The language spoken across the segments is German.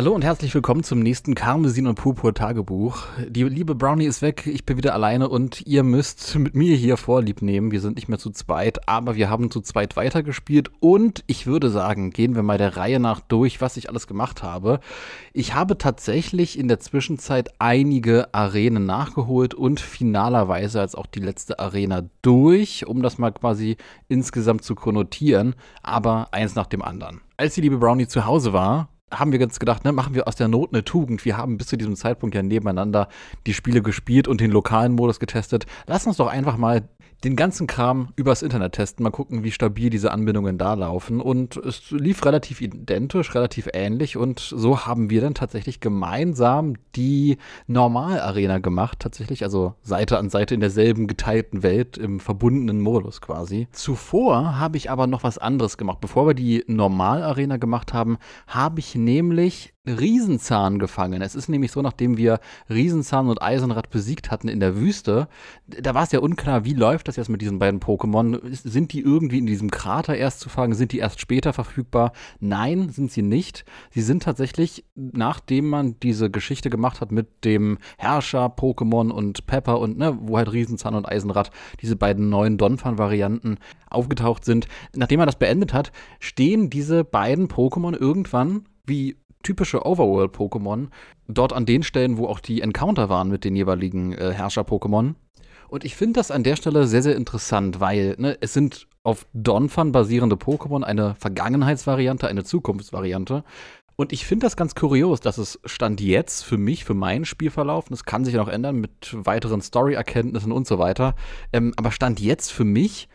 Hallo und herzlich willkommen zum nächsten Karmesin und Purpur Tagebuch. Die liebe Brownie ist weg, ich bin wieder alleine und ihr müsst mit mir hier Vorlieb nehmen. Wir sind nicht mehr zu zweit, aber wir haben zu zweit weitergespielt und ich würde sagen, gehen wir mal der Reihe nach durch, was ich alles gemacht habe. Ich habe tatsächlich in der Zwischenzeit einige Arenen nachgeholt und finalerweise als auch die letzte Arena durch, um das mal quasi insgesamt zu konnotieren, aber eins nach dem anderen. Als die liebe Brownie zu Hause war, haben wir ganz gedacht, ne, machen wir aus der Not eine Tugend. Wir haben bis zu diesem Zeitpunkt ja nebeneinander die Spiele gespielt und den lokalen Modus getestet. Lass uns doch einfach mal den ganzen Kram übers Internet testen, mal gucken, wie stabil diese Anbindungen da laufen. Und es lief relativ identisch, relativ ähnlich. Und so haben wir dann tatsächlich gemeinsam die Normal-Arena gemacht, tatsächlich, also Seite an Seite in derselben geteilten Welt, im verbundenen Modus quasi. Zuvor habe ich aber noch was anderes gemacht. Bevor wir die Normal-Arena gemacht haben, habe ich nämlich Riesenzahn gefangen. Es ist nämlich so, nachdem wir Riesenzahn und Eisenrad besiegt hatten in der Wüste, da war es ja unklar, wie läuft das jetzt mit diesen beiden Pokémon? Sind die irgendwie in diesem Krater erst zu fangen? Sind die erst später verfügbar? Nein, sind sie nicht. Sie sind tatsächlich, nachdem man diese Geschichte gemacht hat mit dem Herrscher-Pokémon und Pepper und ne, wo halt Riesenzahn und Eisenrad, diese beiden neuen Donphan-Varianten aufgetaucht sind, nachdem man das beendet hat, stehen diese beiden Pokémon irgendwann wie typische Overworld-Pokémon dort an den Stellen, wo auch die Encounter waren mit den jeweiligen äh, Herrscher-Pokémon. Und ich finde das an der Stelle sehr, sehr interessant, weil ne, es sind auf Donphan basierende Pokémon eine Vergangenheitsvariante, eine Zukunftsvariante. Und ich finde das ganz kurios, dass es Stand jetzt für mich, für meinen Spielverlauf, das kann sich ja noch ändern mit weiteren Story-Erkenntnissen und so weiter, ähm, aber Stand jetzt für mich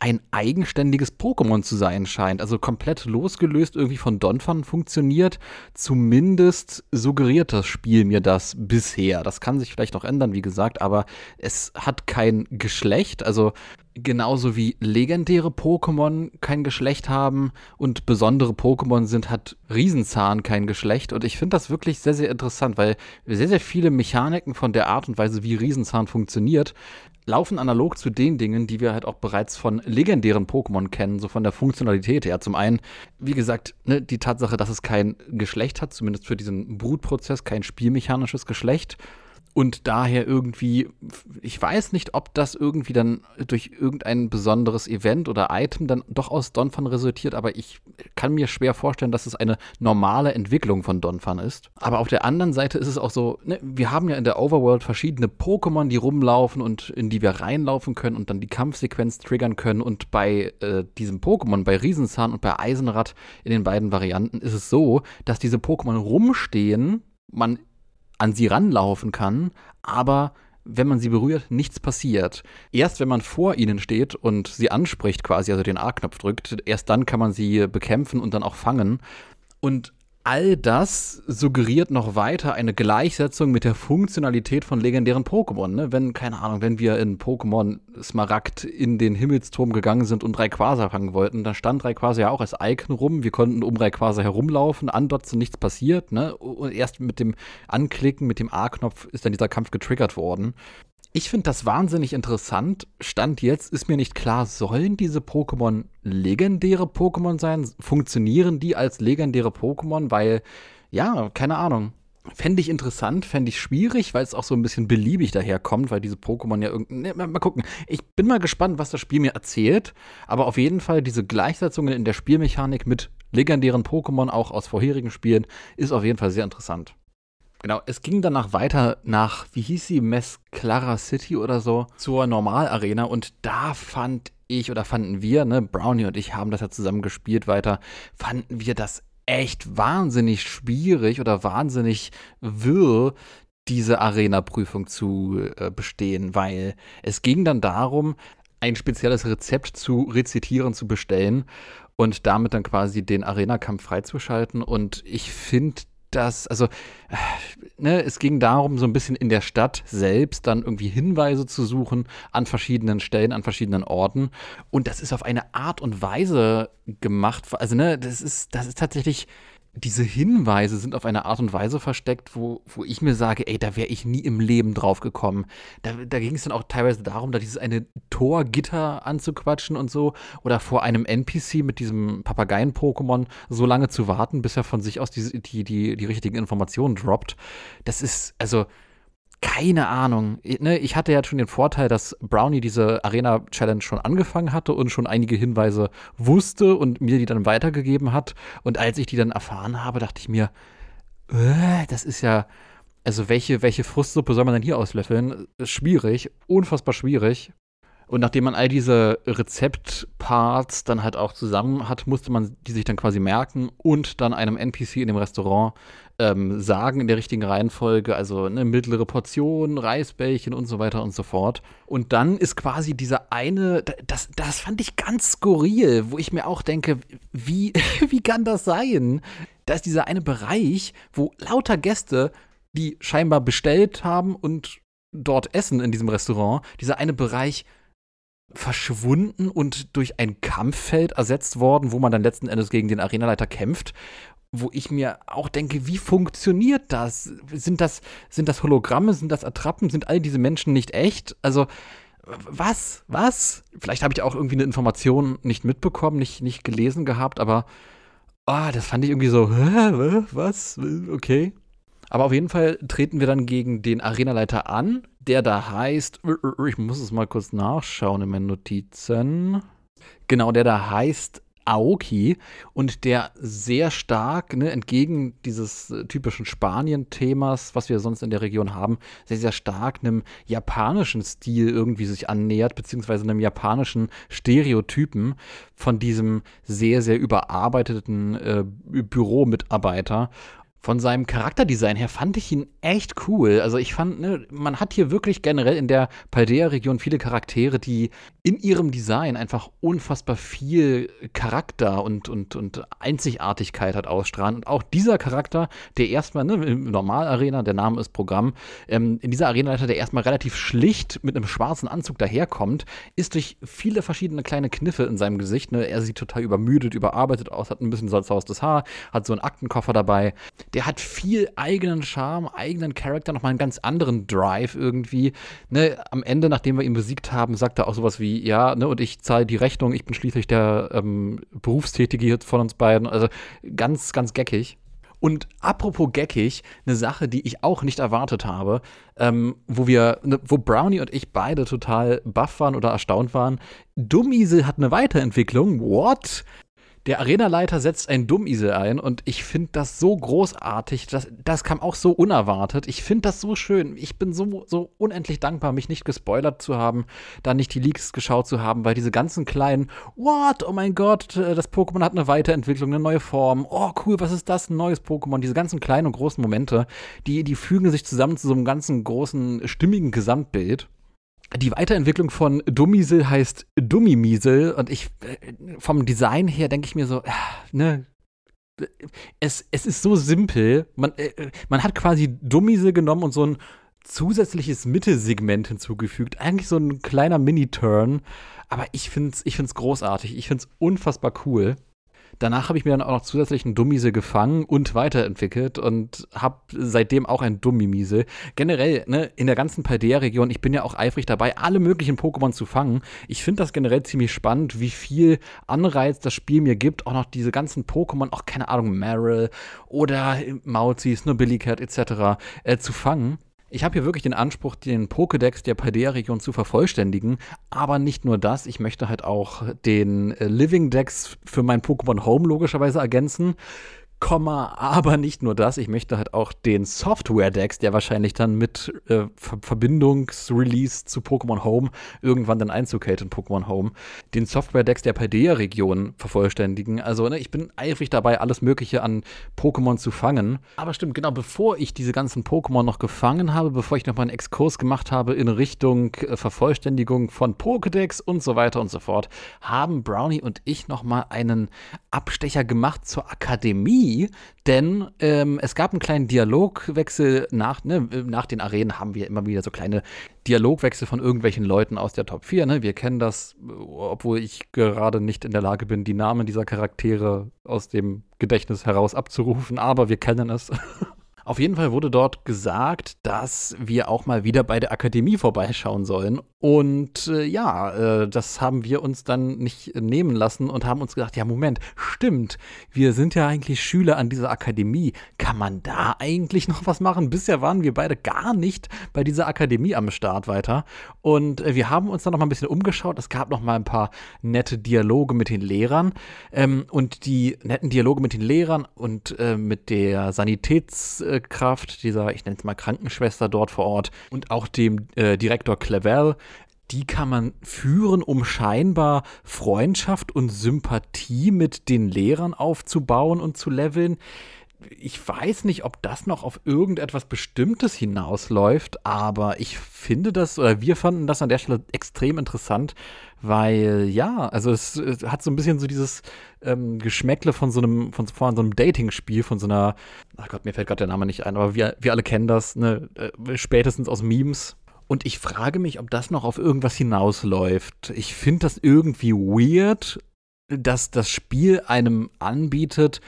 ein eigenständiges Pokémon zu sein scheint. Also komplett losgelöst irgendwie von Donphan funktioniert. Zumindest suggeriert das Spiel mir das bisher. Das kann sich vielleicht noch ändern, wie gesagt, aber es hat kein Geschlecht. Also genauso wie legendäre Pokémon kein Geschlecht haben und besondere Pokémon sind, hat Riesenzahn kein Geschlecht. Und ich finde das wirklich sehr, sehr interessant, weil sehr, sehr viele Mechaniken von der Art und Weise, wie Riesenzahn funktioniert, laufen analog zu den Dingen, die wir halt auch bereits von legendären Pokémon kennen, so von der Funktionalität her. Zum einen, wie gesagt, ne, die Tatsache, dass es kein Geschlecht hat, zumindest für diesen Brutprozess, kein spielmechanisches Geschlecht und daher irgendwie, ich weiß nicht, ob das irgendwie dann durch irgendein besonderes Event oder Item dann doch aus Donphan resultiert, aber ich kann mir schwer vorstellen, dass es eine normale Entwicklung von Donphan ist. Aber auf der anderen Seite ist es auch so, ne, wir haben ja in der Overworld verschiedene Pokémon, die rumlaufen und in die wir reinlaufen können und dann die Kampfsequenz triggern können. Und bei äh, diesem Pokémon, bei Riesenzahn und bei Eisenrad in den beiden Varianten ist es so, dass diese Pokémon rumstehen, man an sie ranlaufen kann, aber wenn man sie berührt, nichts passiert. Erst wenn man vor ihnen steht und sie anspricht, quasi, also den A-Knopf drückt, erst dann kann man sie bekämpfen und dann auch fangen. Und all das suggeriert noch weiter eine Gleichsetzung mit der Funktionalität von legendären Pokémon. Ne? Wenn, keine Ahnung, wenn wir in Pokémon Smaragd in den Himmelsturm gegangen sind und Rayquaza fangen wollten, dann stand Rayquaza ja auch als Icon rum. Wir konnten um Rayquaza herumlaufen, andotzen, nichts passiert. Ne? Und erst mit dem Anklicken, mit dem A-Knopf ist dann dieser Kampf getriggert worden. Ich finde das wahnsinnig interessant. Stand jetzt ist mir nicht klar, sollen diese Pokémon legendäre Pokémon sein? Funktionieren die als legendäre Pokémon? Weil, ja, keine Ahnung. Fände ich interessant, fände ich schwierig, weil es auch so ein bisschen beliebig daherkommt, weil diese Pokémon ja irgendwie. Ne, mal gucken. Ich bin mal gespannt, was das Spiel mir erzählt. Aber auf jeden Fall, diese Gleichsetzungen in der Spielmechanik mit legendären Pokémon, auch aus vorherigen Spielen, ist auf jeden Fall sehr interessant. Genau, es ging danach weiter nach, wie hieß sie, Mesclara City oder so, zur Normalarena und da fand ich oder fanden wir, ne, Brownie und ich haben das ja zusammen gespielt weiter, fanden wir das echt wahnsinnig schwierig oder wahnsinnig wirr, diese Arena-Prüfung zu äh, bestehen, weil es ging dann darum, ein spezielles Rezept zu rezitieren, zu bestellen und damit dann quasi den Arena-Kampf freizuschalten. Und ich finde das, also, ne, es ging darum, so ein bisschen in der Stadt selbst dann irgendwie Hinweise zu suchen an verschiedenen Stellen, an verschiedenen Orten. Und das ist auf eine Art und Weise gemacht. Also, ne, das ist, das ist tatsächlich diese Hinweise sind auf eine Art und Weise versteckt, wo, wo ich mir sage, ey, da wäre ich nie im Leben drauf gekommen. Da, da ging es dann auch teilweise darum, da dieses eine Torgitter anzuquatschen und so oder vor einem NPC mit diesem Papageien-Pokémon so lange zu warten, bis er von sich aus die, die, die, die richtigen Informationen droppt. Das ist, also, keine Ahnung. Ne, ich hatte ja schon den Vorteil, dass Brownie diese Arena-Challenge schon angefangen hatte und schon einige Hinweise wusste und mir die dann weitergegeben hat. Und als ich die dann erfahren habe, dachte ich mir, äh, das ist ja, also welche, welche Frustsuppe soll man denn hier auslöffeln? Schwierig, unfassbar schwierig. Und nachdem man all diese Rezeptparts dann halt auch zusammen hat, musste man die sich dann quasi merken und dann einem NPC in dem Restaurant ähm, sagen in der richtigen Reihenfolge, also eine mittlere Portion, Reisbällchen und so weiter und so fort. Und dann ist quasi dieser eine, das, das fand ich ganz skurril, wo ich mir auch denke, wie, wie kann das sein? Da ist dieser eine Bereich, wo lauter Gäste, die scheinbar bestellt haben und dort essen in diesem Restaurant, dieser eine Bereich verschwunden und durch ein Kampffeld ersetzt worden, wo man dann letzten Endes gegen den Arenaleiter kämpft wo ich mir auch denke, wie funktioniert das? Sind das, sind das Hologramme, sind das Attrappen, sind all diese Menschen nicht echt? Also, was? Was? Vielleicht habe ich auch irgendwie eine Information nicht mitbekommen, nicht, nicht gelesen gehabt, aber oh, das fand ich irgendwie so, hä, was? Okay. Aber auf jeden Fall treten wir dann gegen den Arenaleiter an, der da heißt, ich muss es mal kurz nachschauen in meinen Notizen. Genau, der da heißt Aoki und der sehr stark, ne, entgegen dieses äh, typischen Spanien-Themas, was wir sonst in der Region haben, sehr, sehr stark einem japanischen Stil irgendwie sich annähert, beziehungsweise einem japanischen Stereotypen von diesem sehr, sehr überarbeiteten äh, Büromitarbeiter von seinem Charakterdesign her fand ich ihn echt cool. Also ich fand, ne, man hat hier wirklich generell in der Paldea-Region viele Charaktere, die in ihrem Design einfach unfassbar viel Charakter und, und, und Einzigartigkeit hat ausstrahlen. Und auch dieser Charakter, der erstmal, ne, im Normal-Arena, der Name ist Programm, ähm, in dieser Arenaleiter, der erstmal relativ schlicht mit einem schwarzen Anzug daherkommt, ist durch viele verschiedene kleine Kniffe in seinem Gesicht, ne, er sieht total übermüdet, überarbeitet aus, hat ein bisschen salzaustes Haar, hat so einen Aktenkoffer dabei der hat viel eigenen Charme, eigenen Charakter, nochmal einen ganz anderen Drive irgendwie. Ne, am Ende, nachdem wir ihn besiegt haben, sagt er auch sowas wie, ja, ne, und ich zahle die Rechnung, ich bin schließlich der ähm, Berufstätige hier von uns beiden. Also ganz, ganz geckig. Und apropos geckig, eine Sache, die ich auch nicht erwartet habe, ähm, wo wir, ne, wo Brownie und ich beide total baff waren oder erstaunt waren. Dummiesel hat eine Weiterentwicklung. What? Der Arenaleiter setzt einen Dummisel ein und ich finde das so großartig. Das, das kam auch so unerwartet. Ich finde das so schön. Ich bin so, so unendlich dankbar, mich nicht gespoilert zu haben, da nicht die Leaks geschaut zu haben, weil diese ganzen kleinen, what, oh mein Gott, äh, das Pokémon hat eine Weiterentwicklung, eine neue Form. Oh cool, was ist das? Ein neues Pokémon. Diese ganzen kleinen und großen Momente, die, die fügen sich zusammen zu so einem ganzen großen, stimmigen Gesamtbild. Die Weiterentwicklung von Dummiesel heißt Dummimiesel und ich äh, vom Design her denke ich mir so, äh, ne, es, es ist so simpel. Man, äh, man hat quasi Dummiesel genommen und so ein zusätzliches Mittelsegment hinzugefügt. Eigentlich so ein kleiner Mini-Turn. Aber ich finde es ich find's großartig. Ich finde es unfassbar cool. Danach habe ich mir dann auch noch zusätzlich einen Dummiese gefangen und weiterentwickelt und habe seitdem auch einen Dummimise. Generell, ne, in der ganzen Paldea-Region, ich bin ja auch eifrig dabei, alle möglichen Pokémon zu fangen. Ich finde das generell ziemlich spannend, wie viel Anreiz das Spiel mir gibt, auch noch diese ganzen Pokémon, auch keine Ahnung, Meryl oder Mauzi, Snobillicat etc. Äh, zu fangen. Ich habe hier wirklich den Anspruch, den Pokédex der Paldea-Region zu vervollständigen. Aber nicht nur das, ich möchte halt auch den äh, Living Dex für mein Pokémon Home logischerweise ergänzen. Komma, aber nicht nur das, ich möchte halt auch den Software-Dex, der wahrscheinlich dann mit äh, Ver Verbindungsrelease zu Pokémon Home irgendwann dann Einzug hält in Pokémon Home, den Software-Dex der Paldea-Region vervollständigen. Also, ne, ich bin eifrig dabei, alles Mögliche an Pokémon zu fangen. Aber stimmt, genau, bevor ich diese ganzen Pokémon noch gefangen habe, bevor ich noch mal einen Exkurs gemacht habe in Richtung äh, Vervollständigung von Pokédex und so weiter und so fort, haben Brownie und ich noch mal einen Abstecher gemacht zur Akademie, denn ähm, es gab einen kleinen Dialogwechsel nach, ne, nach den Arenen haben wir immer wieder so kleine Dialogwechsel von irgendwelchen Leuten aus der Top 4. Ne? Wir kennen das, obwohl ich gerade nicht in der Lage bin, die Namen dieser Charaktere aus dem Gedächtnis heraus abzurufen, aber wir kennen es. Auf jeden Fall wurde dort gesagt, dass wir auch mal wieder bei der Akademie vorbeischauen sollen. Und äh, ja, äh, das haben wir uns dann nicht nehmen lassen und haben uns gedacht, ja, Moment, stimmt, wir sind ja eigentlich Schüler an dieser Akademie. Kann man da eigentlich noch was machen? Bisher waren wir beide gar nicht bei dieser Akademie am Start weiter. Und äh, wir haben uns dann noch mal ein bisschen umgeschaut. Es gab noch mal ein paar nette Dialoge mit den Lehrern. Ähm, und die netten Dialoge mit den Lehrern und äh, mit der Sanitäts- Pflegekraft, dieser, ich nenne es mal Krankenschwester dort vor Ort und auch dem äh, Direktor Clevel, die kann man führen, um scheinbar Freundschaft und Sympathie mit den Lehrern aufzubauen und zu leveln. Ich weiß nicht, ob das noch auf irgendetwas Bestimmtes hinausläuft, aber ich finde das, oder wir fanden das an der Stelle extrem interessant, weil ja, also es, es hat so ein bisschen so dieses ähm, Geschmäckle von so einem, von, von so einem Dating-Spiel, von so einer, ach Gott, mir fällt gerade der Name nicht ein, aber wir, wir alle kennen das, ne, äh, spätestens aus Memes. Und ich frage mich, ob das noch auf irgendwas hinausläuft. Ich finde das irgendwie weird, dass das Spiel einem anbietet,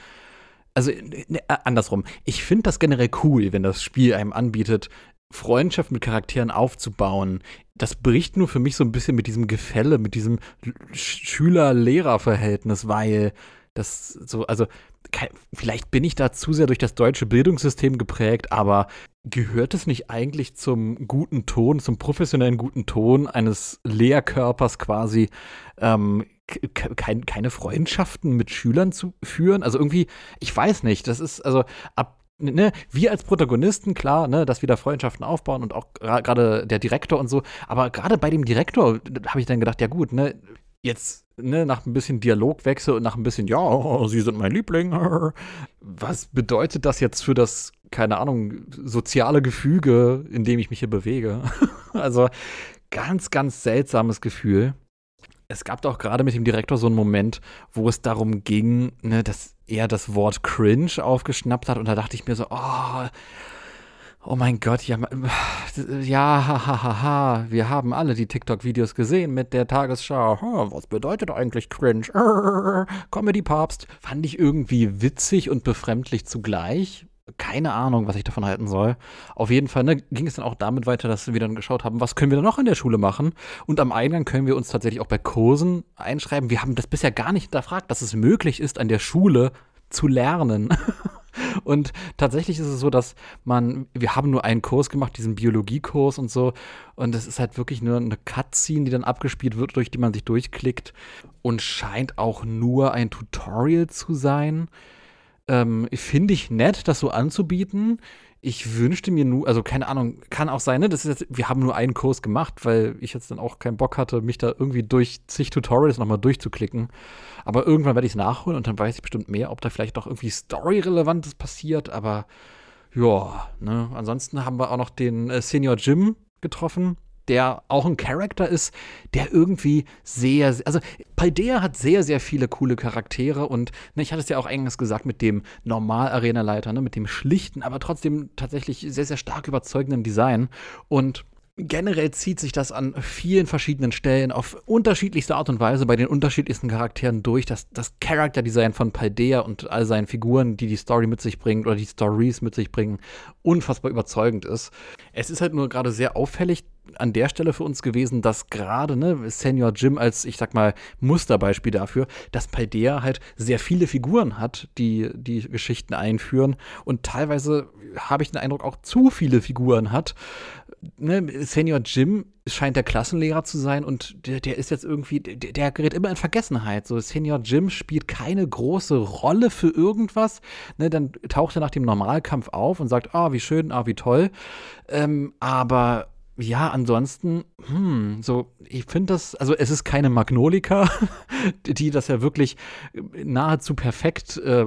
also ne, andersrum. Ich finde das generell cool, wenn das Spiel einem anbietet, Freundschaft mit Charakteren aufzubauen, das bricht nur für mich so ein bisschen mit diesem Gefälle, mit diesem Schüler-Lehrer-Verhältnis, weil das so, also vielleicht bin ich da zu sehr durch das deutsche Bildungssystem geprägt, aber gehört es nicht eigentlich zum guten Ton, zum professionellen guten Ton eines Lehrkörpers quasi, ähm, kein, keine Freundschaften mit Schülern zu führen? Also irgendwie, ich weiß nicht, das ist, also ab ne, wir als Protagonisten, klar, ne, dass wir da Freundschaften aufbauen und auch gerade der Direktor und so, aber gerade bei dem Direktor habe ich dann gedacht, ja gut, ne, jetzt ne, nach ein bisschen Dialogwechsel und nach ein bisschen, ja, Sie sind mein Liebling, was bedeutet das jetzt für das, keine Ahnung, soziale Gefüge, in dem ich mich hier bewege? also ganz, ganz seltsames Gefühl es gab doch gerade mit dem Direktor so einen Moment, wo es darum ging, ne, dass er das Wort cringe aufgeschnappt hat und da dachte ich mir so, oh, oh mein Gott, ja, ja, ha, ha, ha, wir haben alle die TikTok-Videos gesehen mit der Tagesschau. was bedeutet eigentlich cringe? Comedy-Papst. Fand ich irgendwie witzig und befremdlich zugleich keine Ahnung, was ich davon halten soll. Auf jeden Fall ne, ging es dann auch damit weiter, dass wir dann geschaut haben, was können wir denn noch in der Schule machen. Und am Eingang können wir uns tatsächlich auch bei Kursen einschreiben. Wir haben das bisher gar nicht hinterfragt, dass es möglich ist, an der Schule zu lernen. Und tatsächlich ist es so, dass man, wir haben nur einen Kurs gemacht, diesen Biologiekurs und so. Und es ist halt wirklich nur eine Cutscene, die dann abgespielt wird, durch die man sich durchklickt. Und scheint auch nur ein Tutorial zu sein. Ähm, Finde ich nett, das so anzubieten. Ich wünschte mir nur, also keine Ahnung, kann auch sein, ne? Das ist jetzt, wir haben nur einen Kurs gemacht, weil ich jetzt dann auch keinen Bock hatte, mich da irgendwie durch zig Tutorials nochmal durchzuklicken. Aber irgendwann werde ich es nachholen und dann weiß ich bestimmt mehr, ob da vielleicht doch irgendwie Story-Relevantes passiert. Aber ja, ne? Ansonsten haben wir auch noch den äh, Senior Jim getroffen der auch ein Charakter ist, der irgendwie sehr, also Paldea hat sehr, sehr viele coole Charaktere und ne, ich hatte es ja auch eingangs gesagt mit dem Normal-Arena-Leiter, ne, mit dem schlichten, aber trotzdem tatsächlich sehr, sehr stark überzeugenden Design und Generell zieht sich das an vielen verschiedenen Stellen auf unterschiedlichste Art und Weise bei den unterschiedlichsten Charakteren durch. Das, das Character-Design von Paldea und all seinen Figuren, die die Story mit sich bringt oder die Stories mit sich bringen, unfassbar überzeugend ist. Es ist halt nur gerade sehr auffällig, an der Stelle für uns gewesen, dass gerade ne, Senior Jim als, ich sag mal, Musterbeispiel dafür, dass Paldea halt sehr viele Figuren hat, die die Geschichten einführen und teilweise habe ich den Eindruck auch zu viele Figuren hat. Ne, Senior Jim scheint der Klassenlehrer zu sein und der, der ist jetzt irgendwie, der, der gerät immer in Vergessenheit. So, Senior Jim spielt keine große Rolle für irgendwas. Ne, dann taucht er nach dem Normalkampf auf und sagt, ah, wie schön, ah, wie toll. Ähm, aber ja, ansonsten, hm, so, ich finde das, also es ist keine Magnolika, die das ja wirklich nahezu perfekt äh,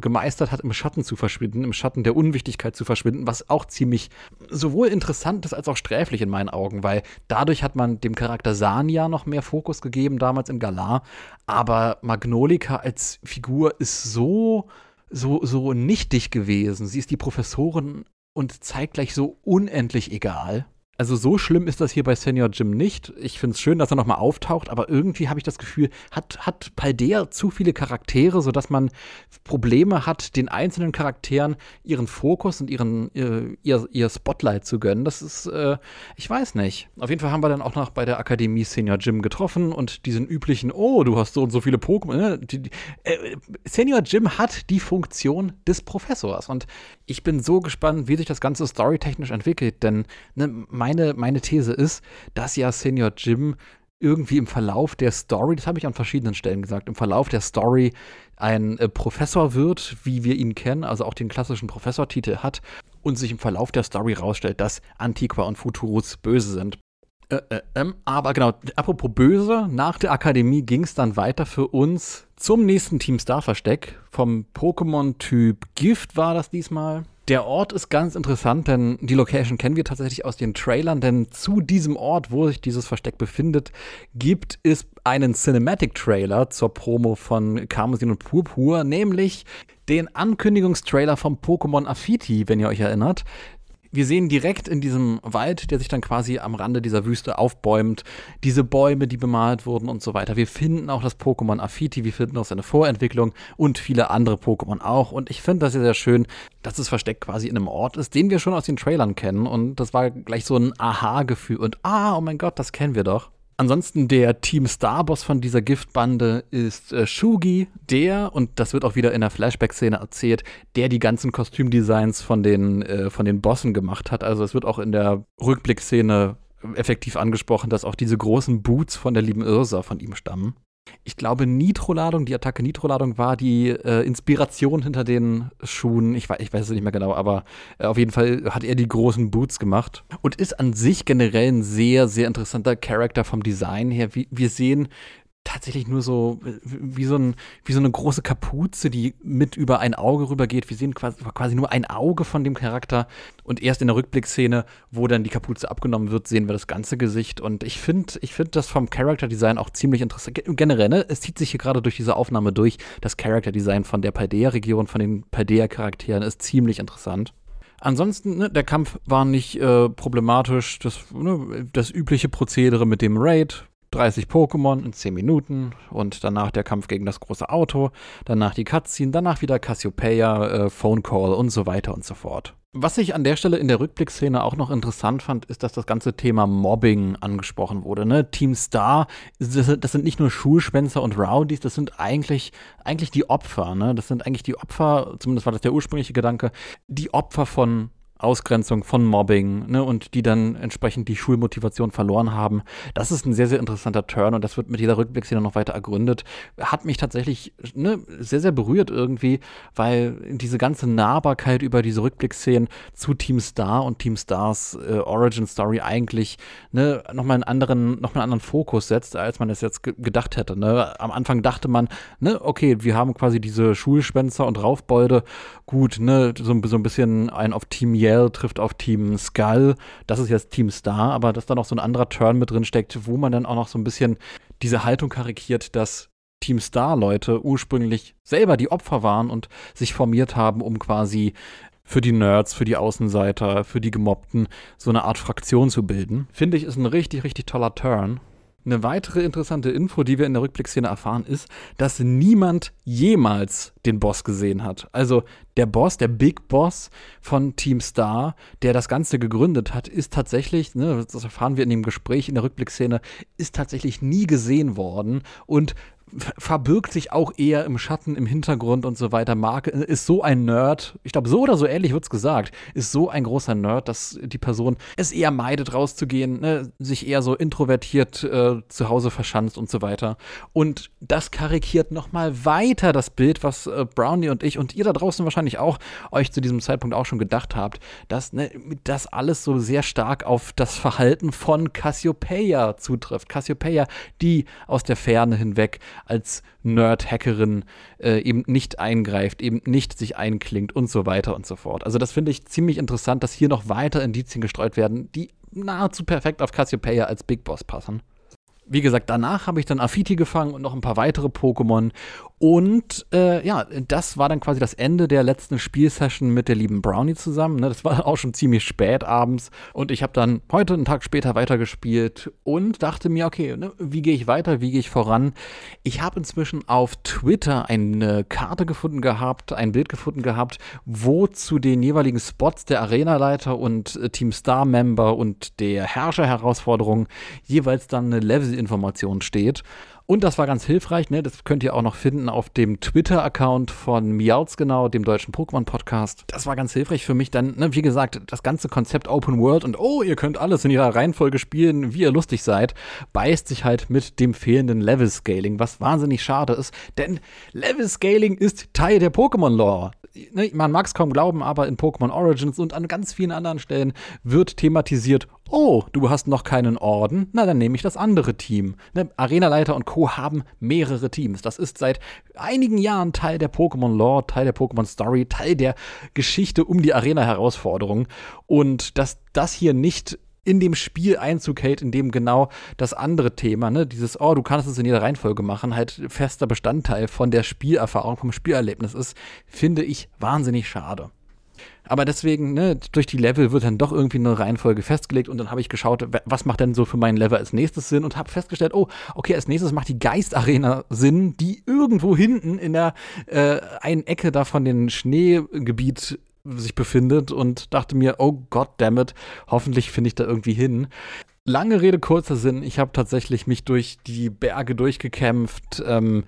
gemeistert hat, im Schatten zu verschwinden, im Schatten der Unwichtigkeit zu verschwinden, was auch ziemlich sowohl interessant ist als auch sträflich in meinen Augen, weil dadurch hat man dem Charakter Sania noch mehr Fokus gegeben, damals in Galar, aber Magnolika als Figur ist so so, so nichtig gewesen. Sie ist die Professorin und zeitgleich so unendlich egal. Also so schlimm ist das hier bei Senior Jim nicht. Ich finde es schön, dass er nochmal auftaucht, aber irgendwie habe ich das Gefühl, hat, hat Paldea zu viele Charaktere, sodass man Probleme hat, den einzelnen Charakteren ihren Fokus und ihren, äh, ihr, ihr Spotlight zu gönnen. Das ist, äh, ich weiß nicht. Auf jeden Fall haben wir dann auch noch bei der Akademie Senior Jim getroffen und diesen üblichen, oh, du hast so und so viele Pokémon. Ne? Die, äh, Senior Jim hat die Funktion des Professors und ich bin so gespannt, wie sich das Ganze storytechnisch entwickelt, denn ne, meine, meine These ist, dass ja Senior Jim irgendwie im Verlauf der Story, das habe ich an verschiedenen Stellen gesagt, im Verlauf der Story ein äh, Professor wird, wie wir ihn kennen, also auch den klassischen Professortitel hat und sich im Verlauf der Story rausstellt, dass Antiqua und Futurus böse sind. Äh, äh, ähm, aber genau, apropos böse, nach der Akademie ging es dann weiter für uns zum nächsten Team Star Versteck. Vom Pokémon-Typ Gift war das diesmal. Der Ort ist ganz interessant, denn die Location kennen wir tatsächlich aus den Trailern, denn zu diesem Ort, wo sich dieses Versteck befindet, gibt es einen Cinematic-Trailer zur Promo von Karmesin und Purpur, nämlich den Ankündigungstrailer vom Pokémon Afiti, wenn ihr euch erinnert wir sehen direkt in diesem Wald, der sich dann quasi am Rande dieser Wüste aufbäumt, diese Bäume, die bemalt wurden und so weiter. Wir finden auch das Pokémon Afiti, wir finden auch seine Vorentwicklung und viele andere Pokémon auch. Und ich finde das sehr, sehr schön, dass es versteckt quasi in einem Ort ist, den wir schon aus den Trailern kennen. Und das war gleich so ein Aha-Gefühl. Und ah, oh mein Gott, das kennen wir doch. Ansonsten der Team Starboss von dieser Giftbande ist äh, Shugi, der, und das wird auch wieder in der Flashback-Szene erzählt, der die ganzen Kostümdesigns von den, äh, von den Bossen gemacht hat. Also es wird auch in der Rückblick-Szene effektiv angesprochen, dass auch diese großen Boots von der lieben Irsa von ihm stammen ich glaube, Nitroladung, die Attacke Nitroladung war die äh, Inspiration hinter den Schuhen. Ich weiß, ich weiß es nicht mehr genau, aber äh, auf jeden Fall hat er die großen Boots gemacht und ist an sich generell ein sehr, sehr interessanter Charakter vom Design her. wir sehen tatsächlich nur so wie so, ein, wie so eine große Kapuze, die mit über ein Auge rübergeht. Wir sehen quasi, quasi nur ein Auge von dem Charakter und erst in der Rückblickszene, wo dann die Kapuze abgenommen wird, sehen wir das ganze Gesicht. Und ich finde ich find das vom Character Design auch ziemlich interessant. Generell, ne? es zieht sich hier gerade durch diese Aufnahme durch. Das Character Design von der Paldea-Region, von den Paldea-Charakteren ist ziemlich interessant. Ansonsten, ne, der Kampf war nicht äh, problematisch. Das, ne, das übliche Prozedere mit dem Raid, 30 Pokémon in 10 Minuten und danach der Kampf gegen das große Auto, danach die Cutscene, danach wieder Cassiopeia, äh, Phone Call und so weiter und so fort. Was ich an der Stelle in der Rückblickszene auch noch interessant fand, ist, dass das ganze Thema Mobbing angesprochen wurde. Ne? Team Star, das, sind nicht nur Schulschwänzer und Rowdies, das sind eigentlich, eigentlich die Opfer. Ne? Das sind eigentlich die Opfer, zumindest war das der ursprüngliche Gedanke, die Opfer von Ausgrenzung von Mobbing ne, und die dann entsprechend die Schulmotivation verloren haben. Das ist ein sehr, sehr interessanter Turn und das wird mit jeder Rückblickszene noch weiter ergründet. Hat mich tatsächlich ne, sehr, sehr berührt irgendwie, weil diese ganze Nahbarkeit über diese Rückblickszenen zu Team Star und Team Stars äh, Origin Story eigentlich ne, nochmal einen anderen, noch einen anderen Fokus setzt, als man es jetzt gedacht hätte. Ne? Am Anfang dachte man, ne, okay, wir haben quasi diese Schulschwänzer und Raufbolde, gut, ne, so, so ein bisschen ein auf Team Yell trifft auf Team Skull. Das ist jetzt Team Star, aber dass da noch so ein anderer Turn mit drin steckt, wo man dann auch noch so ein bisschen diese Haltung karikiert, dass Team Star-Leute ursprünglich selber die Opfer waren und sich formiert haben, um quasi für die Nerds, für die Außenseiter, für die Gemobbten so eine Art Fraktion zu bilden. Finde ich, ist ein richtig, richtig toller Turn. Eine weitere interessante Info, die wir in der Rückblickszene erfahren, ist, dass niemand jemals den Boss gesehen hat. Also der Boss, der Big Boss von Team Star, der das Ganze gegründet hat, ist tatsächlich, ne, das erfahren wir in dem Gespräch in der Rückblickszene, ist tatsächlich nie gesehen worden und verbirgt sich auch eher im Schatten, im Hintergrund und so weiter. Mark ist so ein Nerd, ich glaube, so oder so ähnlich wird es gesagt, ist so ein großer Nerd, dass die Person es eher meidet, rauszugehen, ne, sich eher so introvertiert äh, zu Hause verschanzt und so weiter. Und das karikiert nochmal weiter das Bild, was äh, Brownie und ich und ihr da draußen wahrscheinlich auch euch zu diesem Zeitpunkt auch schon gedacht habt, dass ne, das alles so sehr stark auf das Verhalten von Cassiopeia zutrifft. Cassiopeia, die aus der Ferne hinweg als Nerd-Hackerin äh, eben nicht eingreift, eben nicht sich einklingt und so weiter und so fort. Also das finde ich ziemlich interessant, dass hier noch weiter Indizien gestreut werden, die nahezu perfekt auf Cassiopeia als Big Boss passen. Wie gesagt, danach habe ich dann Afiti gefangen und noch ein paar weitere Pokémon. Und äh, ja, das war dann quasi das Ende der letzten Spielsession mit der lieben Brownie zusammen. Ne? Das war auch schon ziemlich spät abends. Und ich habe dann heute einen Tag später weitergespielt und dachte mir, okay, ne, wie gehe ich weiter, wie gehe ich voran? Ich habe inzwischen auf Twitter eine Karte gefunden gehabt, ein Bild gefunden gehabt, wo zu den jeweiligen Spots der Arenaleiter und äh, Team Star-Member und der Herrscher-Herausforderung jeweils dann eine Level-Information steht. Und das war ganz hilfreich, ne? Das könnt ihr auch noch finden auf dem Twitter-Account von Miauts genau, dem deutschen Pokémon-Podcast. Das war ganz hilfreich für mich dann, ne? wie gesagt, das ganze Konzept Open World und oh, ihr könnt alles in ihrer Reihenfolge spielen, wie ihr lustig seid, beißt sich halt mit dem fehlenden Level-Scaling, was wahnsinnig schade ist, denn Level-Scaling ist Teil der Pokémon-Lore ne, man mag es kaum glauben, aber in Pokémon Origins und an ganz vielen anderen Stellen wird thematisiert, oh, du hast noch keinen Orden, na dann nehme ich das andere Team. Ne, Arenaleiter und Co. haben mehrere Teams. Das ist seit einigen Jahren Teil der Pokémon-Lore, Teil der Pokémon-Story, Teil der Geschichte um die Arena-Herausforderung. Und dass das hier nicht in dem Spiel Einzug hält, in dem genau das andere Thema, ne, dieses, oh, du kannst es in jeder Reihenfolge machen, halt fester Bestandteil von der Spielerfahrung, vom Spielerlebnis ist, finde ich wahnsinnig schade. Aber deswegen, ne, durch die Level wird dann doch irgendwie eine Reihenfolge festgelegt und dann habe ich geschaut, was macht denn so für meinen Level als nächstes Sinn und habe festgestellt, oh, okay, als nächstes macht die Geistarena Sinn, die irgendwo hinten in der äh, einen Ecke da von dem Schneegebiet sich befindet und dachte mir, oh Gott damit, hoffentlich finde ich da irgendwie hin. Lange Rede, kurzer Sinn. Ich habe tatsächlich mich durch die Berge durchgekämpft, ähm,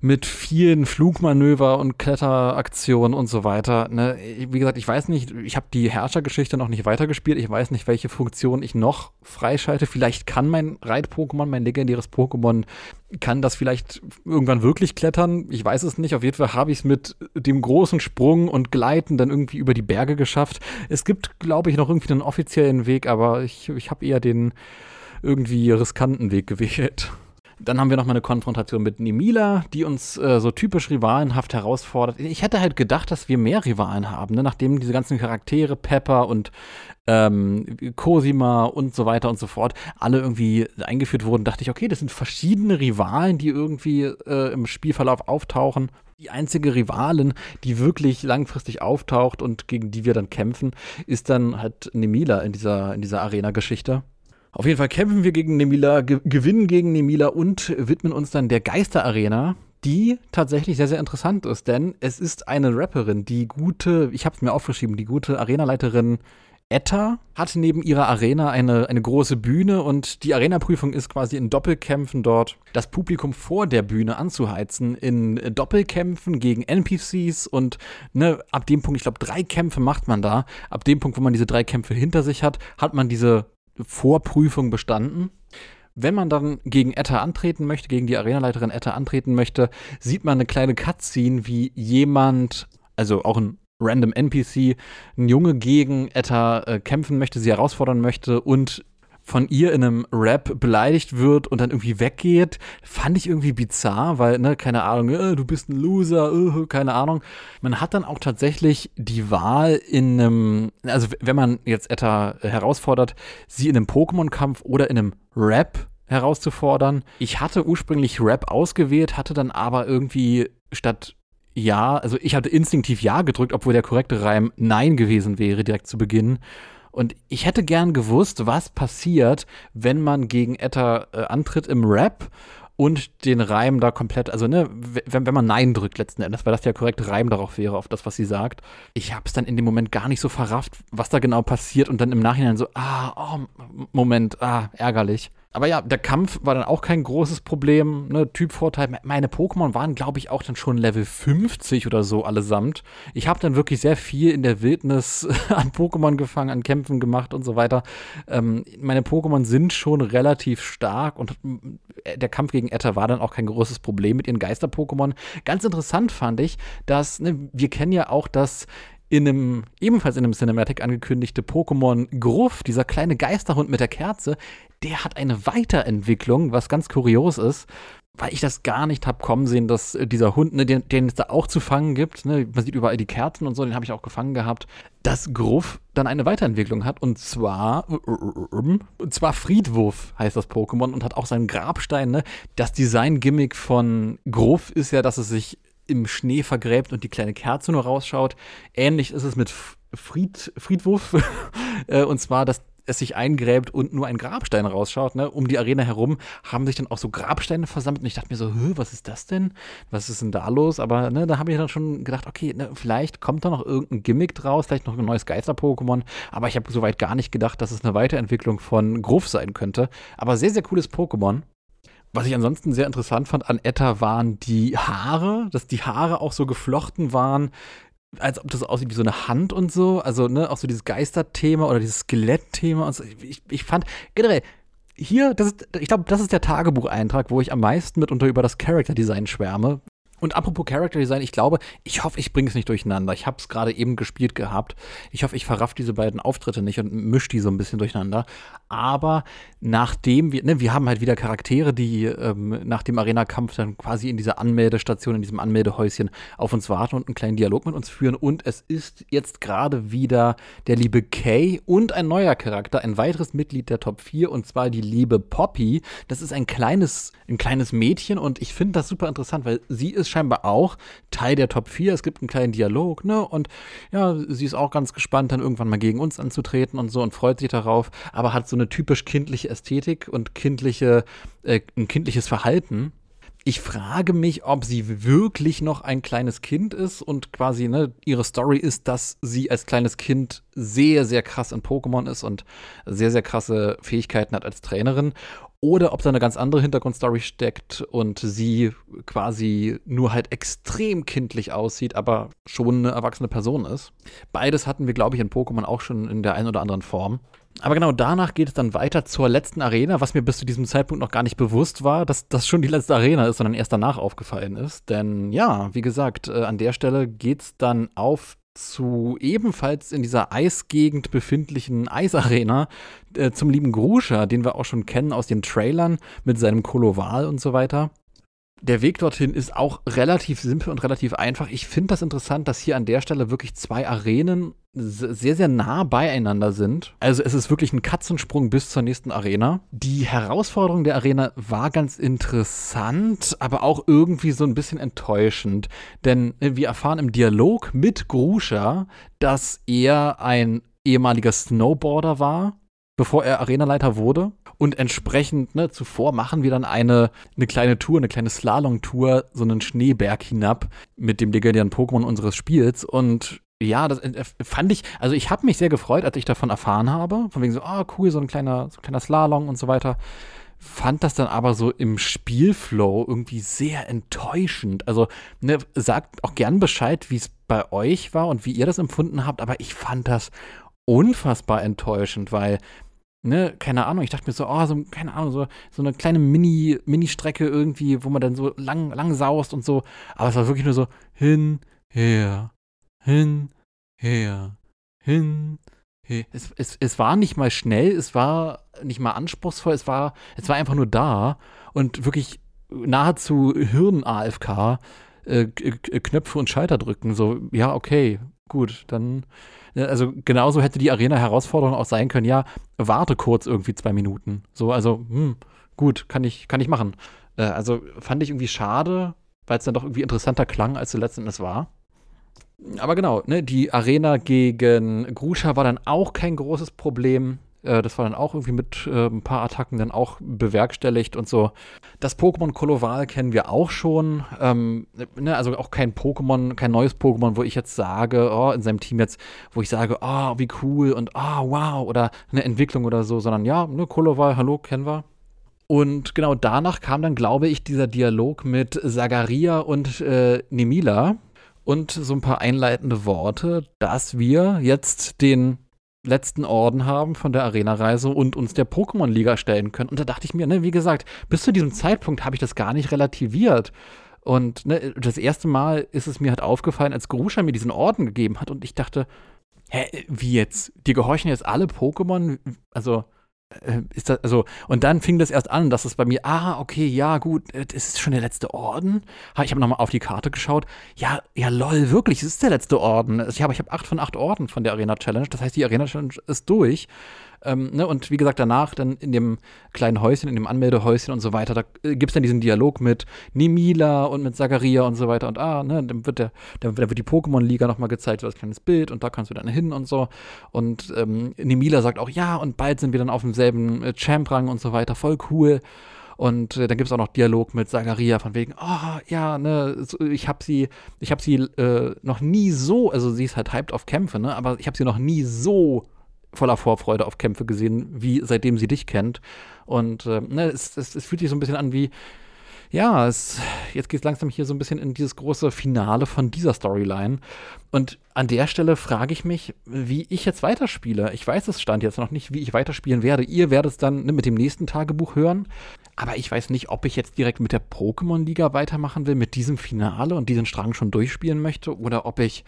mit vielen Flugmanöver und Kletteraktionen und so weiter. Ne? Wie gesagt, ich weiß nicht, ich habe die Herrschergeschichte noch nicht weitergespielt. Ich weiß nicht, welche Funktion ich noch freischalte. Vielleicht kann mein Reit-Pokémon, mein legendäres Pokémon, kann das vielleicht irgendwann wirklich klettern. Ich weiß es nicht. Auf jeden Fall habe ich es mit dem großen Sprung und Gleiten dann irgendwie über die Berge geschafft. Es gibt, glaube ich, noch irgendwie einen offiziellen Weg, aber ich, ich habe eher den irgendwie riskanten Weg gewählt. Dann haben wir noch mal eine Konfrontation mit Nemila, die uns äh, so typisch rivalenhaft herausfordert. Ich hätte halt gedacht, dass wir mehr Rivalen haben, ne? nachdem diese ganzen Charaktere, Pepper und ähm, Cosima und so weiter und so fort, alle irgendwie eingeführt wurden, dachte ich, okay, das sind verschiedene Rivalen, die irgendwie äh, im Spielverlauf auftauchen. Die einzige Rivalin, die wirklich langfristig auftaucht und gegen die wir dann kämpfen, ist dann halt Nemila in dieser, in dieser Arena-Geschichte. Auf jeden Fall kämpfen wir gegen Nemila, ge gewinnen gegen Nemila und widmen uns dann der Geisterarena, die tatsächlich sehr, sehr interessant ist, denn es ist eine Rapperin, die gute, ich habe es mir aufgeschrieben, die gute Arenaleiterin Etta hat neben ihrer Arena eine, eine große Bühne und die Arena-Prüfung ist quasi in Doppelkämpfen dort, das Publikum vor der Bühne anzuheizen, in Doppelkämpfen gegen NPCs und ne, ab dem Punkt, ich glaube, drei Kämpfe macht man da. Ab dem Punkt, wo man diese drei Kämpfe hinter sich hat, hat man diese Vorprüfung bestanden. Wenn man dann gegen Etta antreten möchte, gegen die Arenaleiterin Etta antreten möchte, sieht man eine kleine Cutscene, wie jemand, also auch ein random NPC, ein Junge gegen Etta äh, kämpfen möchte, sie herausfordern möchte und von ihr in einem Rap beleidigt wird und dann irgendwie weggeht, fand ich irgendwie bizarr, weil, ne, keine Ahnung, äh, du bist ein Loser, äh, keine Ahnung. Man hat dann auch tatsächlich die Wahl in einem, also wenn man jetzt Etta herausfordert, sie in einem Pokémon-Kampf oder in einem Rap herauszufordern. Ich hatte ursprünglich Rap ausgewählt, hatte dann aber irgendwie statt ja, also ich hatte instinktiv Ja gedrückt, obwohl der korrekte Reim Nein gewesen wäre direkt zu Beginn. Und ich hätte gern gewusst, was passiert, wenn man gegen Etta äh, antritt im Rap und den Reim da komplett, also ne, wenn, wenn man Nein drückt letzten Endes, weil das der korrekte Reim darauf wäre, auf das, was sie sagt. Ich habe es dann in dem Moment gar nicht so verrafft, was da genau passiert und dann im Nachhinein so, ah, oh, Moment, ah, ärgerlich. Aber ja, der Kampf war dann auch kein großes Problem. Ne? Typvorteil. Meine Pokémon waren, glaube ich, auch dann schon Level 50 oder so allesamt. Ich habe dann wirklich sehr viel in der Wildnis an Pokémon gefangen, an Kämpfen gemacht und so weiter. Ähm, meine Pokémon sind schon relativ stark und äh, der Kampf gegen Etta war dann auch kein großes Problem mit ihren Geister-Pokémon. Ganz interessant fand ich, dass ne, wir kennen ja auch das in einem, ebenfalls in einem Cinematic angekündigte Pokémon Gruff, dieser kleine Geisterhund mit der Kerze, der hat eine Weiterentwicklung, was ganz kurios ist, weil ich das gar nicht habe kommen sehen, dass äh, dieser Hund, ne, den, es da auch zu fangen gibt, ne, man sieht überall die Kerzen und so, den habe ich auch gefangen gehabt, dass Gruff dann eine Weiterentwicklung hat und zwar, und zwar Friedwurf heißt das Pokémon und hat auch seinen Grabstein, ne. Das Design-Gimmick von Gruff ist ja, dass es sich im Schnee vergräbt und die kleine Kerze nur rausschaut. Ähnlich ist es mit Fried, Friedwurf. Äh, und zwar, dass es sich eingräbt und nur ein Grabstein rausschaut, ne? Um die Arena herum haben sich dann auch so Grabsteine versammelt und ich dachte mir so, was ist das denn? Was ist denn da los? Aber ne, da habe ich dann schon gedacht, okay, ne, vielleicht kommt da noch irgendein Gimmick draus, vielleicht noch ein neues Geister-Pokémon, aber ich habe soweit gar nicht gedacht, dass es eine Weiterentwicklung von Gruff sein könnte. Aber sehr, sehr cooles Pokémon. Was ich ansonsten sehr interessant fand an Etta waren die Haare, dass die Haare auch so geflochten waren, als ob das aussieht wie so eine Hand und so. Also, ne, auch so dieses Geisterthema oder dieses Skelettthema und so. Ich, ich fand generell, hier, das ist, ich glaube, das ist der Tagebucheintrag, wo ich am meisten mitunter über das Character Design schwärme, und apropos Character Design, ich glaube, ich hoffe, ich bringe es nicht durcheinander. Ich habe es gerade eben gespielt gehabt. Ich hoffe, ich verraff diese beiden Auftritte nicht und mische die so ein bisschen durcheinander. Aber nachdem wir, ne, wir haben halt wieder Charaktere, die ähm, nach dem Arena-Kampf dann quasi in dieser Anmeldestation, in diesem Anmeldehäuschen auf uns warten und einen kleinen Dialog mit uns führen. Und es ist jetzt gerade wieder der liebe Kay und ein neuer Charakter, ein weiteres Mitglied der Top 4 und zwar die liebe Poppy. Das ist ein kleines, ein kleines Mädchen und ich finde das super interessant, weil sie ist scheinbar auch Teil der Top 4. Es gibt einen kleinen Dialog, ne? Und ja, sie ist auch ganz gespannt, dann irgendwann mal gegen uns anzutreten und so und freut sich darauf, aber hat so eine typisch kindliche Ästhetik und kindliche, äh, ein kindliches Verhalten. Ich frage mich, ob sie wirklich noch ein kleines Kind ist und quasi ne, ihre Story ist, dass sie als kleines Kind sehr, sehr krass in Pokémon ist und sehr, sehr krasse Fähigkeiten hat als Trainerin oder ob da eine ganz andere Hintergrundstory steckt und sie quasi nur halt extrem kindlich aussieht, aber schon eine erwachsene Person ist. Beides hatten wir, glaube ich, in Pokémon auch schon in der einen oder anderen Form. Aber genau danach geht es dann weiter zur letzten Arena, was mir bis zu diesem Zeitpunkt noch gar nicht bewusst war, dass das schon die letzte Arena ist, sondern erst danach aufgefallen ist. Denn ja, wie gesagt, äh, an der Stelle geht es dann auf zu ebenfalls in dieser Eisgegend befindlichen Eisarena äh, zum lieben Gruscha, den wir auch schon kennen aus den Trailern mit seinem Koloval und so weiter der Weg dorthin ist auch relativ simpel und relativ einfach. Ich finde das interessant, dass hier an der Stelle wirklich zwei Arenen sehr, sehr nah beieinander sind. Also es ist wirklich ein Katzensprung bis zur nächsten Arena. Die Herausforderung der Arena war ganz interessant, aber auch irgendwie so ein bisschen enttäuschend. Denn wir erfahren im Dialog mit Gruscha, dass er ein ehemaliger Snowboarder war, bevor er Arenaleiter wurde. Und entsprechend, ne, zuvor machen wir dann eine, eine kleine Tour, eine kleine Slalom-Tour, so einen Schneeberg hinab mit dem legendären Pokémon unseres Spiels. Und ja, das äh, fand ich, also ich habe mich sehr gefreut, als ich davon erfahren habe. Von wegen so, ah, oh, cool, so ein kleiner, so ein kleiner Slalom und so weiter. Fand das dann aber so im Spielflow irgendwie sehr enttäuschend. Also, ne, sagt auch gern Bescheid, wie es bei euch war und wie ihr das empfunden habt, aber ich fand das unfassbar enttäuschend, weil ne, keine Ahnung, ich dachte mir so, oh, so, keine Ahnung, so, so eine kleine Mini, Mini-Strecke irgendwie, wo man dann so lang, lang saust und so. Aber es war wirklich nur so hin, her, hin, her, hin, her. Es, es, es war nicht mal schnell, es war nicht mal anspruchsvoll, es war, es war einfach nur da und wirklich nahezu Hirn-AFK, äh, Knöpfe und Schalter drücken. So, ja, okay, gut, dann also genauso hätte die Arena-Herausforderung auch sein können, ja, warte kurz irgendwie zwei Minuten. So, also, hm, gut, kann ich, kann ich machen. Äh, also fand ich irgendwie schade, weil es dann doch irgendwie interessanter klang, als es letzten Endes war. Aber genau, ne, die Arena gegen Gruscha war dann auch kein großes Problem. Äh, das war dann auch irgendwie mit äh, ein paar Attacken dann auch bewerkstelligt und so. Das Pokémon Koloval kennen wir auch schon. Ähm, ne, also auch kein Pokémon, kein neues Pokémon, wo ich jetzt sage, oh, in seinem Team jetzt, wo ich sage, oh, wie cool und oh, wow, oder eine Entwicklung oder so, sondern ja, ne, Koloval, hallo, kennen wir. Und genau danach kam dann, glaube ich, dieser Dialog mit Sagaria und äh, Nemila und so ein paar einleitende Worte, dass wir jetzt den letzten Orden haben von der Arena-Reise und uns der Pokémon-Liga stellen können. Und da dachte ich mir, ne, wie gesagt, bis zu diesem Zeitpunkt habe ich das gar nicht relativiert. Und ne, das erste Mal ist es mir halt aufgefallen, als Grusha mir diesen Orden gegeben hat und ich dachte, hä, wie jetzt? Die gehorchen jetzt alle Pokémon? Also, ist das, also, und dann fing das erst an, dass es bei mir, ah, okay, ja, gut, äh, das ist schon der letzte Orden. Ich habe nochmal auf die Karte geschaut. Ja, ja, lol, wirklich, es ist der letzte Orden. Ich habe ich hab acht von acht Orden von der Arena Challenge. Das heißt, die Arena Challenge ist durch. Ähm, ne? Und wie gesagt, danach dann in dem kleinen Häuschen, in dem Anmeldehäuschen und so weiter, da äh, gibt es dann diesen Dialog mit Nimila und mit Zagaria und so weiter. Und ah, ne, dann wird der, dann wird die Pokémon-Liga nochmal gezeigt, so als kleines Bild und da kannst du dann hin und so. Und ähm, Nimila sagt auch, ja, und bald sind wir dann auf demselben äh, Champ-Rang und so weiter, voll cool. Und äh, dann gibt es auch noch Dialog mit Sagaria von wegen, oh ja, ne, ich habe sie, ich habe sie äh, noch nie so, also sie ist halt hyped auf Kämpfe, ne, aber ich habe sie noch nie so voller Vorfreude auf Kämpfe gesehen, wie seitdem sie dich kennt. Und äh, ne, es, es, es, fühlt sich so ein bisschen an wie, ja, es, jetzt geht es langsam hier so ein bisschen in dieses große Finale von dieser Storyline. Und an der Stelle frage ich mich, wie ich jetzt weiterspiele. Ich weiß es stand jetzt noch nicht, wie ich weiterspielen werde. Ihr werdet es dann ne, mit dem nächsten Tagebuch hören. Aber ich weiß nicht, ob ich jetzt direkt mit der Pokémon-Liga weitermachen will, mit diesem Finale und diesen Strang schon durchspielen möchte, oder ob ich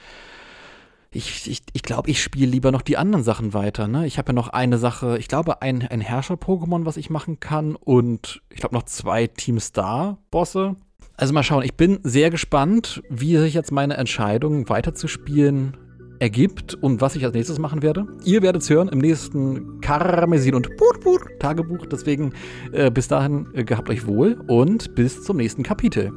ich, ich, ich glaube, ich spiele lieber noch die anderen Sachen weiter. Ne? Ich habe ja noch eine Sache, ich glaube, ein, ein Herrscher-Pokémon, was ich machen kann und ich glaube noch zwei Team Star-Bosse. Also mal schauen, ich bin sehr gespannt, wie sich jetzt meine Entscheidung weiterzuspielen ergibt und was ich als nächstes machen werde. Ihr werdet es hören im nächsten Karmesin und Put Tagebuch. Deswegen äh, bis dahin äh, gehabt euch wohl und bis zum nächsten Kapitel.